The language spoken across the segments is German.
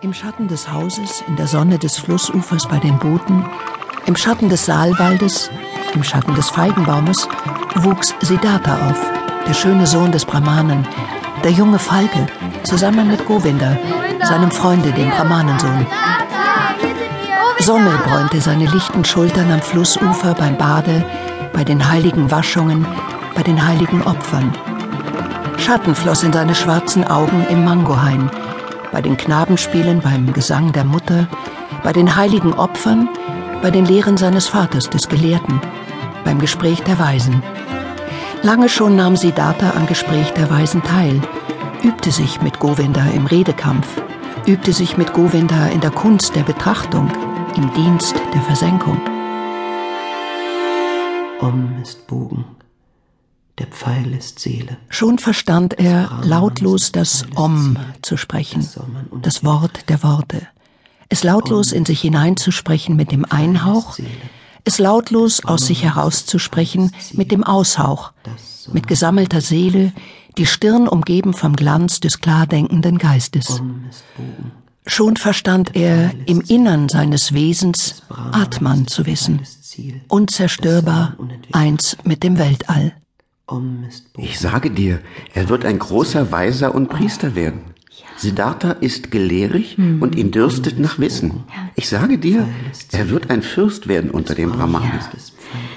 Im Schatten des Hauses, in der Sonne des Flussufers bei den Booten, im Schatten des Saalwaldes, im Schatten des Feigenbaumes wuchs Siddhartha auf, der schöne Sohn des Brahmanen, der junge Falke, zusammen mit Govinda, seinem Freunde, dem Brahmanensohn. Sonne bräunte seine lichten Schultern am Flussufer beim Bade, bei den heiligen Waschungen, bei den heiligen Opfern. Schatten floss in seine schwarzen Augen im Mangohain, bei den Knabenspielen, beim Gesang der Mutter, bei den heiligen Opfern, bei den Lehren seines Vaters, des Gelehrten, beim Gespräch der Weisen. Lange schon nahm Siddhartha am Gespräch der Weisen teil, übte sich mit Govinda im Redekampf, übte sich mit Govinda in der Kunst der Betrachtung, im Dienst der Versenkung. Om ist Bogen, der Pfeil ist Seele. Schon verstand er lautlos das Om zu sprechen, das Wort der Worte. Es lautlos in sich hineinzusprechen mit dem Einhauch, es lautlos aus sich herauszusprechen mit dem Aushauch, mit gesammelter Seele, die Stirn umgeben vom Glanz des klar denkenden Geistes. Schon verstand er im Innern seines Wesens Atman zu wissen, unzerstörbar, eins mit dem Weltall. Ich sage dir, er wird ein großer Weiser und Priester werden. Siddhartha ist gelehrig hm. und ihn dürstet nach Wissen. Ich sage dir, er wird ein Fürst werden unter den Brahmanen.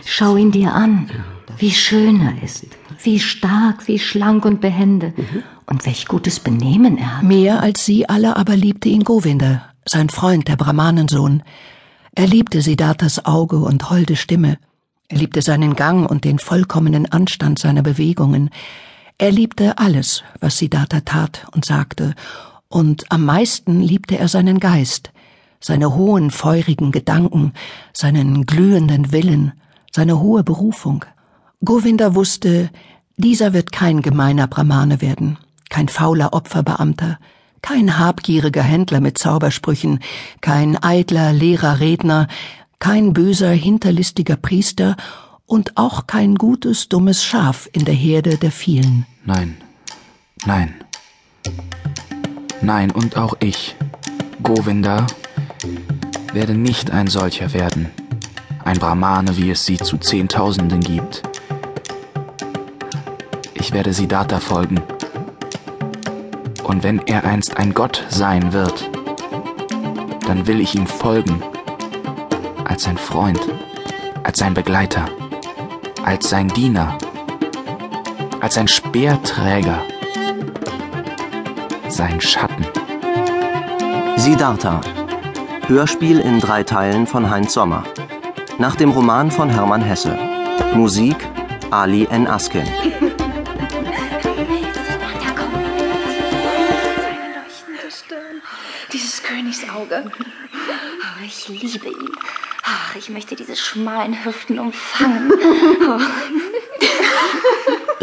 Schau ihn dir an, wie schön er ist, wie stark, wie schlank und behende mhm. und welch gutes Benehmen er hat. Mehr als sie alle aber liebte ihn Govinda, sein Freund, der Brahmanensohn. Er liebte Siddharthas Auge und holde Stimme. Er liebte seinen Gang und den vollkommenen Anstand seiner Bewegungen. Er liebte alles, was Siddhartha tat und sagte, und am meisten liebte er seinen Geist, seine hohen, feurigen Gedanken, seinen glühenden Willen, seine hohe Berufung. Govinda wusste, dieser wird kein gemeiner Brahmane werden, kein fauler Opferbeamter, kein habgieriger Händler mit Zaubersprüchen, kein eitler, leerer Redner, kein böser, hinterlistiger Priester und auch kein gutes, dummes Schaf in der Herde der vielen. Nein, nein, nein, und auch ich, Govinda, werde nicht ein solcher werden, ein Brahmane, wie es sie zu Zehntausenden gibt. Ich werde Siddhartha folgen. Und wenn er einst ein Gott sein wird, dann will ich ihm folgen als sein Freund, als sein Begleiter, als sein Diener, als sein Speerträger, sein Schatten. Siddhartha. Hörspiel in drei Teilen von Heinz Sommer. Nach dem Roman von Hermann Hesse. Musik Ali N. Askin. Dieses Königsauge. Oh, ich liebe ihn. Ach, ich möchte diese schmalen Hüften umfangen.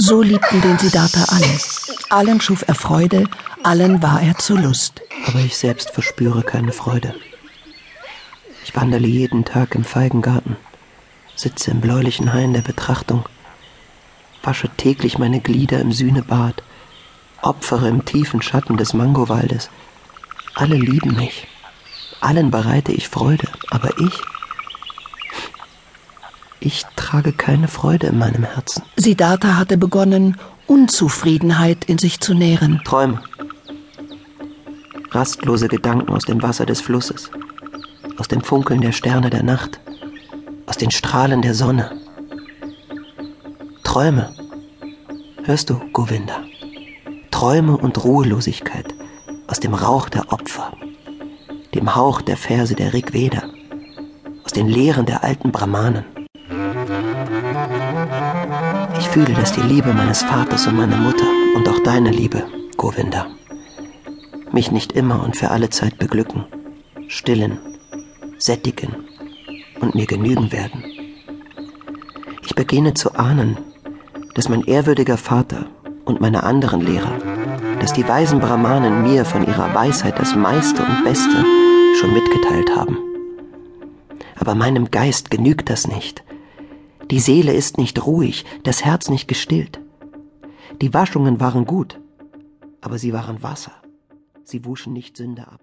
So liebten den Siddhartha alle. Allen schuf er Freude, allen war er zur Lust. Aber ich selbst verspüre keine Freude. Ich wandere jeden Tag im Feigengarten, sitze im bläulichen Hain der Betrachtung, wasche täglich meine Glieder im Sühnebad, opfere im tiefen Schatten des Mangowaldes. Alle lieben mich, allen bereite ich Freude, aber ich ich trage keine Freude in meinem Herzen. Siddhartha hatte begonnen, Unzufriedenheit in sich zu nähren. Träume. Rastlose Gedanken aus dem Wasser des Flusses, aus dem Funkeln der Sterne der Nacht, aus den Strahlen der Sonne. Träume. Hörst du, Govinda? Träume und Ruhelosigkeit aus dem Rauch der Opfer, dem Hauch der Verse der Rigveda, aus den Lehren der alten Brahmanen. Fühle, dass die Liebe meines Vaters und meiner Mutter und auch deine Liebe, Govinda, mich nicht immer und für alle Zeit beglücken, stillen, sättigen und mir genügen werden. Ich beginne zu ahnen, dass mein ehrwürdiger Vater und meine anderen Lehrer, dass die weisen Brahmanen mir von ihrer Weisheit das meiste und Beste schon mitgeteilt haben. Aber meinem Geist genügt das nicht, die Seele ist nicht ruhig, das Herz nicht gestillt. Die Waschungen waren gut, aber sie waren Wasser. Sie wuschen nicht Sünde ab.